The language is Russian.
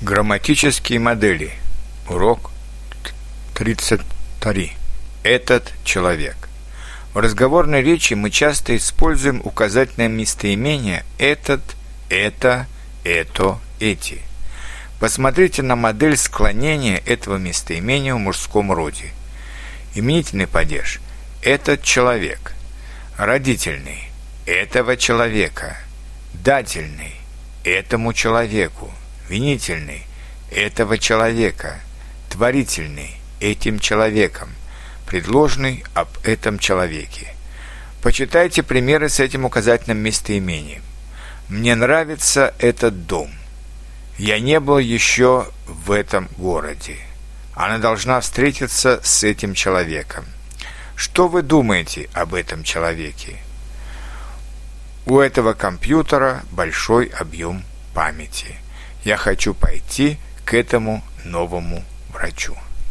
Грамматические модели. Урок 33. Этот человек. В разговорной речи мы часто используем указательное местоимение «этот», «это», «это», «эти». Посмотрите на модель склонения этого местоимения в мужском роде. Именительный падеж – этот человек. Родительный – этого человека. Дательный – этому человеку винительный этого человека, творительный этим человеком, предложенный об этом человеке. Почитайте примеры с этим указательным местоимением. Мне нравится этот дом. Я не был еще в этом городе. Она должна встретиться с этим человеком. Что вы думаете об этом человеке? У этого компьютера большой объем памяти – я хочу пойти к этому новому врачу.